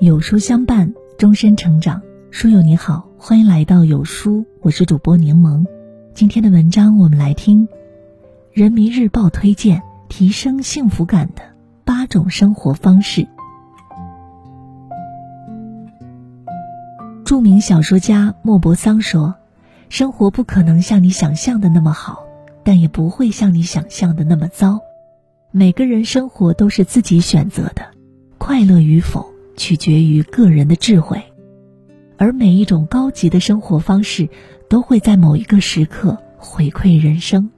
有书相伴，终身成长。书友你好，欢迎来到有书，我是主播柠檬。今天的文章我们来听，《人民日报》推荐提升幸福感的八种生活方式。著名小说家莫泊桑说：“生活不可能像你想象的那么好，但也不会像你想象的那么糟。每个人生活都是自己选择的，快乐与否取决于个人的智慧。而每一种高级的生活方式，都会在某一个时刻回馈人生。”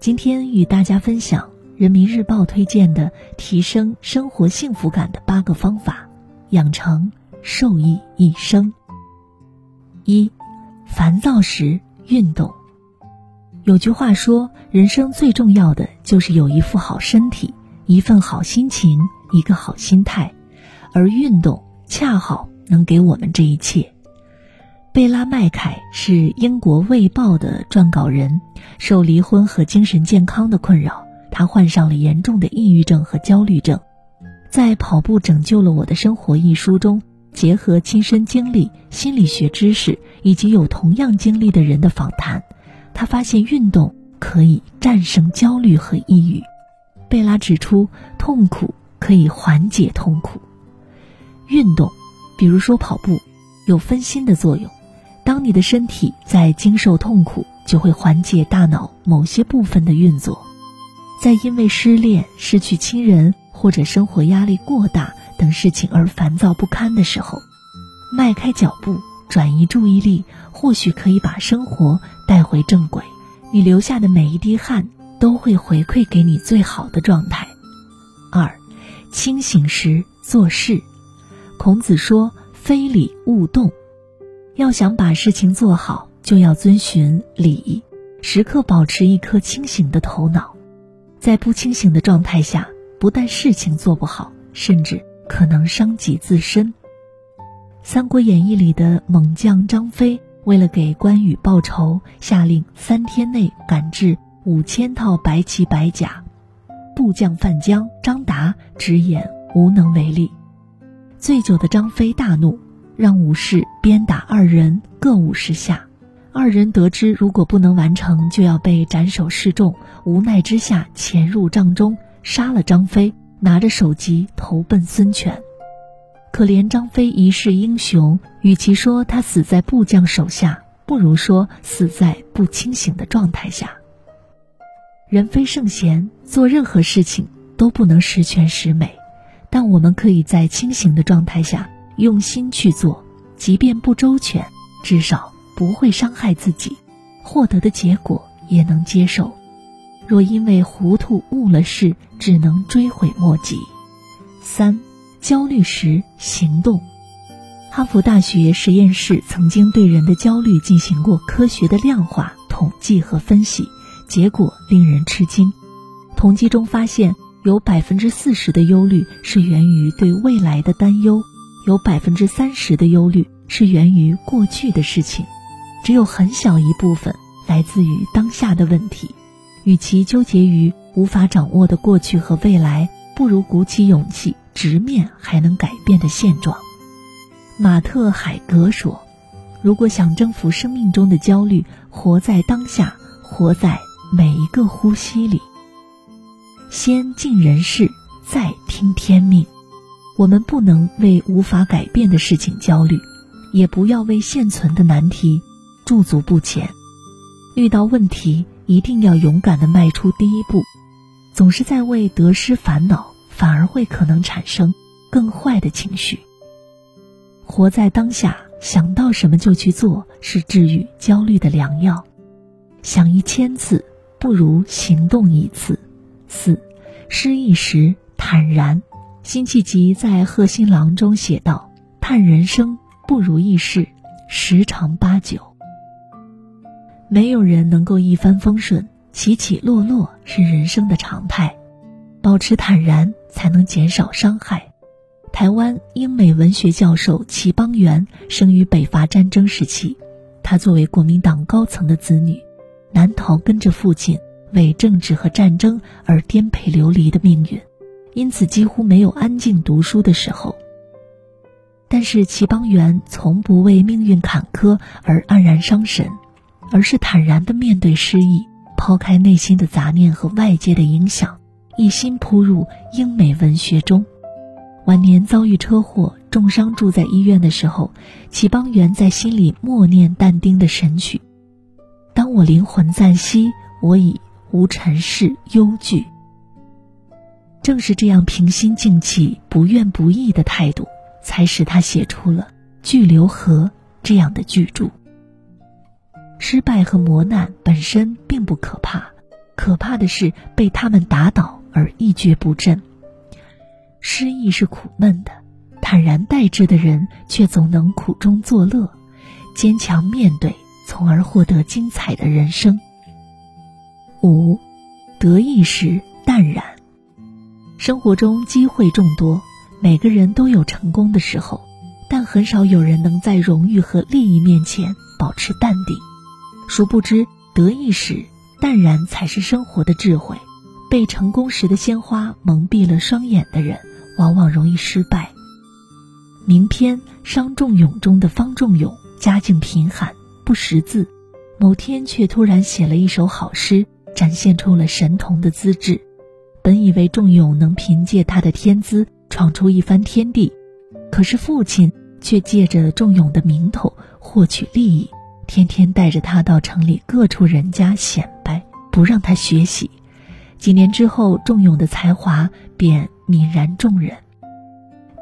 今天与大家分享《人民日报》推荐的提升生活幸福感的八个方法，养成。受益一生。一，烦躁时运动。有句话说，人生最重要的就是有一副好身体，一份好心情，一个好心态，而运动恰好能给我们这一切。贝拉麦凯是英国《卫报》的撰稿人，受离婚和精神健康的困扰，他患上了严重的抑郁症和焦虑症。在《跑步拯救了我的生活》一书中。结合亲身经历、心理学知识以及有同样经历的人的访谈，他发现运动可以战胜焦虑和抑郁。贝拉指出，痛苦可以缓解痛苦。运动，比如说跑步，有分心的作用。当你的身体在经受痛苦，就会缓解大脑某些部分的运作。在因为失恋、失去亲人或者生活压力过大。等事情而烦躁不堪的时候，迈开脚步，转移注意力，或许可以把生活带回正轨。你流下的每一滴汗，都会回馈给你最好的状态。二，清醒时做事。孔子说：“非礼勿动。”要想把事情做好，就要遵循礼，时刻保持一颗清醒的头脑。在不清醒的状态下，不但事情做不好，甚至。可能伤及自身。《三国演义》里的猛将张飞，为了给关羽报仇，下令三天内赶制五千套白旗白甲。部将范江、张达直言无能为力。醉酒的张飞大怒，让武士鞭打二人各五十下。二人得知如果不能完成，就要被斩首示众，无奈之下潜入帐中，杀了张飞。拿着首级投奔孙权，可怜张飞一世英雄，与其说他死在部将手下，不如说死在不清醒的状态下。人非圣贤，做任何事情都不能十全十美，但我们可以在清醒的状态下用心去做，即便不周全，至少不会伤害自己，获得的结果也能接受。若因为糊涂误了事，只能追悔莫及。三，焦虑时行动。哈佛大学实验室曾经对人的焦虑进行过科学的量化、统计和分析，结果令人吃惊。统计中发现，有百分之四十的忧虑是源于对未来的担忧，有百分之三十的忧虑是源于过去的事情，只有很小一部分来自于当下的问题。与其纠结于无法掌握的过去和未来，不如鼓起勇气直面还能改变的现状。马特海格说：“如果想征服生命中的焦虑，活在当下，活在每一个呼吸里。先尽人事，再听天命。我们不能为无法改变的事情焦虑，也不要为现存的难题驻足不前。遇到问题。”一定要勇敢地迈出第一步，总是在为得失烦恼，反而会可能产生更坏的情绪。活在当下，想到什么就去做，是治愈焦虑的良药。想一千次，不如行动一次。失意时坦然。辛弃疾在《贺新郎》中写道：“叹人生不如意事十常八九。”没有人能够一帆风顺，起起落落是人生的常态，保持坦然才能减少伤害。台湾英美文学教授齐邦媛生于北伐战争时期，他作为国民党高层的子女，难逃跟着父亲为政治和战争而颠沛流离的命运，因此几乎没有安静读书的时候。但是齐邦媛从不为命运坎坷而黯然伤神，而是坦然地面对失意，抛开内心的杂念和外界的影响，一心扑入英美文学中。晚年遭遇车祸，重伤住在医院的时候，齐邦媛在心里默念但丁的神曲：“当我灵魂暂息，我已无尘世忧惧。”正是这样平心静气、不怨不义的态度。才使他写出了《巨流河》这样的巨著。失败和磨难本身并不可怕，可怕的是被他们打倒而一蹶不振。失意是苦闷的，坦然待之的人却总能苦中作乐，坚强面对，从而获得精彩的人生。五，得意时淡然。生活中机会众多。每个人都有成功的时候，但很少有人能在荣誉和利益面前保持淡定。殊不知，得意时淡然才是生活的智慧。被成功时的鲜花蒙蔽了双眼的人，往往容易失败。名篇《伤仲永》中的方仲永家境贫寒，不识字，某天却突然写了一首好诗，展现出了神童的资质。本以为仲永能凭借他的天资。闯出一番天地，可是父亲却借着仲永的名头获取利益，天天带着他到城里各处人家显摆，不让他学习。几年之后，仲永的才华便泯然众人。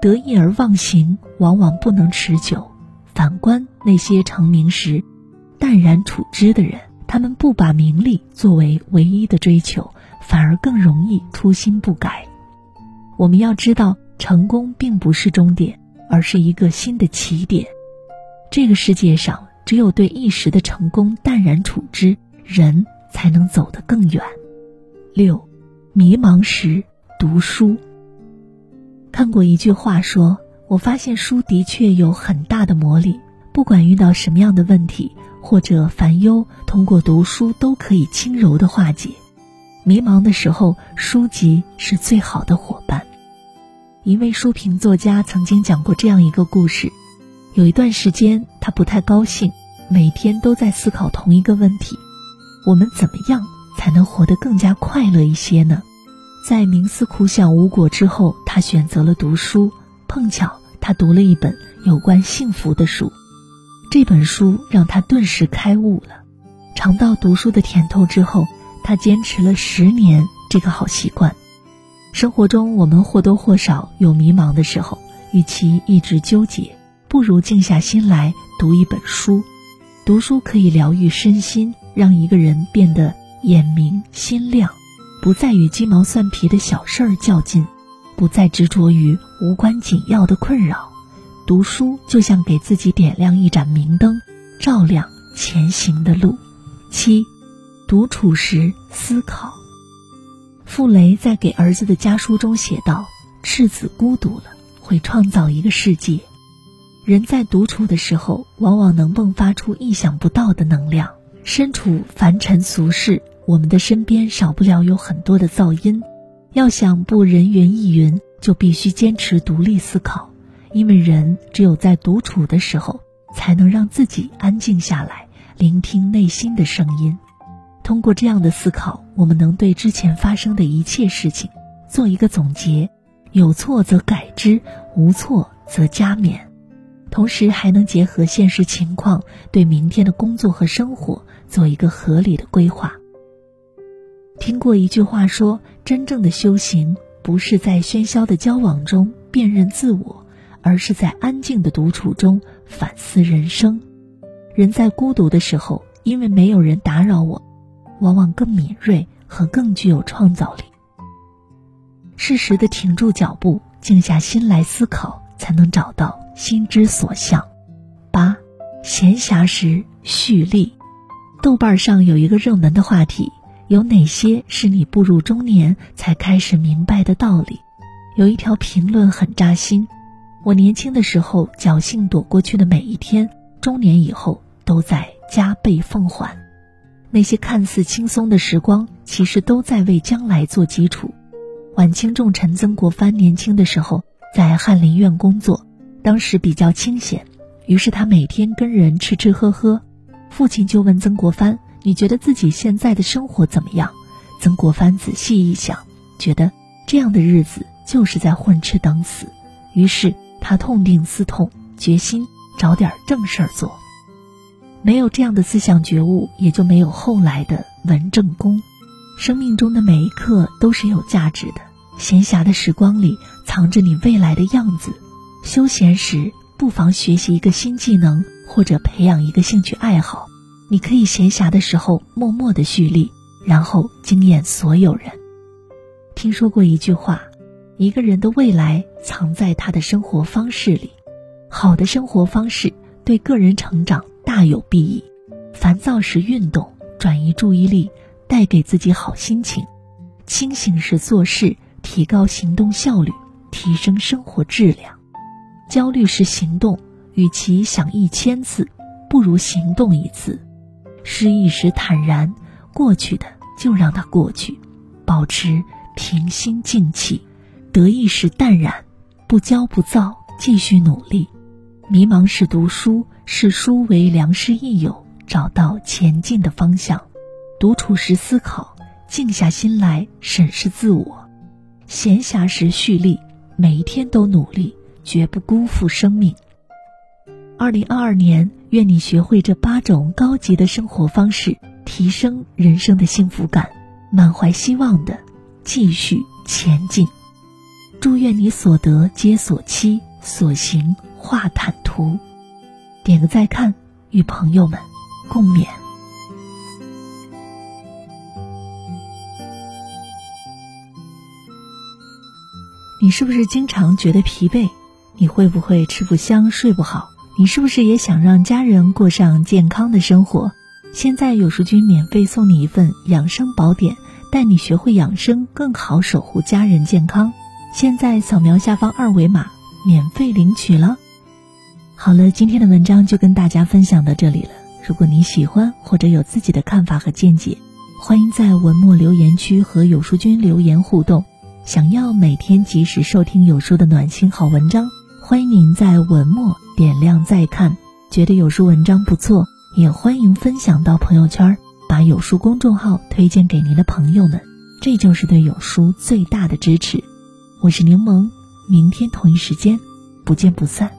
得意而忘形，往往不能持久。反观那些成名时淡然处之的人，他们不把名利作为唯一的追求，反而更容易初心不改。我们要知道，成功并不是终点，而是一个新的起点。这个世界上，只有对一时的成功淡然处之，人才能走得更远。六，迷茫时读书。看过一句话说：“我发现书的确有很大的魔力，不管遇到什么样的问题或者烦忧，通过读书都可以轻柔的化解。迷茫的时候，书籍是最好的伙伴。”一位书评作家曾经讲过这样一个故事：有一段时间，他不太高兴，每天都在思考同一个问题：我们怎么样才能活得更加快乐一些呢？在冥思苦想无果之后，他选择了读书。碰巧他读了一本有关幸福的书，这本书让他顿时开悟了。尝到读书的甜头之后，他坚持了十年这个好习惯。生活中，我们或多或少有迷茫的时候，与其一直纠结，不如静下心来读一本书。读书可以疗愈身心，让一个人变得眼明心亮，不再与鸡毛蒜皮的小事儿较劲，不再执着于无关紧要的困扰。读书就像给自己点亮一盏明灯，照亮前行的路。七，独处时思考。傅雷在给儿子的家书中写道：“赤子孤独了，会创造一个世界。人在独处的时候，往往能迸发出意想不到的能量。身处凡尘俗世，我们的身边少不了有很多的噪音。要想不人云亦云，就必须坚持独立思考。因为人只有在独处的时候，才能让自己安静下来，聆听内心的声音。”通过这样的思考，我们能对之前发生的一切事情做一个总结，有错则改之，无错则加勉，同时还能结合现实情况，对明天的工作和生活做一个合理的规划。听过一句话说，真正的修行不是在喧嚣的交往中辨认自我，而是在安静的独处中反思人生。人在孤独的时候，因为没有人打扰我。往往更敏锐和更具有创造力。适时的停住脚步，静下心来思考，才能找到心之所向。八，闲暇时蓄力。豆瓣上有一个热门的话题：有哪些是你步入中年才开始明白的道理？有一条评论很扎心：我年轻的时候侥幸躲过去的每一天，中年以后都在加倍奉还。那些看似轻松的时光，其实都在为将来做基础。晚清重臣曾国藩年轻的时候在翰林院工作，当时比较清闲，于是他每天跟人吃吃喝喝。父亲就问曾国藩：“你觉得自己现在的生活怎么样？”曾国藩仔细一想，觉得这样的日子就是在混吃等死。于是他痛定思痛，决心找点正事儿做。没有这样的思想觉悟，也就没有后来的文正公。生命中的每一刻都是有价值的，闲暇的时光里藏着你未来的样子。休闲时不妨学习一个新技能，或者培养一个兴趣爱好。你可以闲暇的时候默默的蓄力，然后惊艳所有人。听说过一句话：一个人的未来藏在他的生活方式里。好的生活方式对个人成长大有裨益。烦躁时运动，转移注意力。带给自己好心情，清醒时做事，提高行动效率，提升生活质量；焦虑时行动，与其想一千次，不如行动一次；失意时坦然，过去的就让它过去，保持平心静气；得意时淡然，不骄不躁，继续努力；迷茫时读书，视书为良师益友，找到前进的方向。独处时思考，静下心来审视自我；闲暇时蓄力，每一天都努力，绝不辜负生命。二零二二年，愿你学会这八种高级的生活方式，提升人生的幸福感，满怀希望的继续前进。祝愿你所得皆所期，所行化坦途。点个再看，与朋友们共勉。你是不是经常觉得疲惫？你会不会吃不香、睡不好？你是不是也想让家人过上健康的生活？现在有书君免费送你一份养生宝典，带你学会养生，更好守护家人健康。现在扫描下方二维码，免费领取了。好了，今天的文章就跟大家分享到这里了。如果你喜欢或者有自己的看法和见解，欢迎在文末留言区和有书君留言互动。想要每天及时收听有书的暖心好文章，欢迎您在文末点亮再看。觉得有书文章不错，也欢迎分享到朋友圈，把有书公众号推荐给您的朋友们，这就是对有书最大的支持。我是柠檬，明天同一时间不见不散。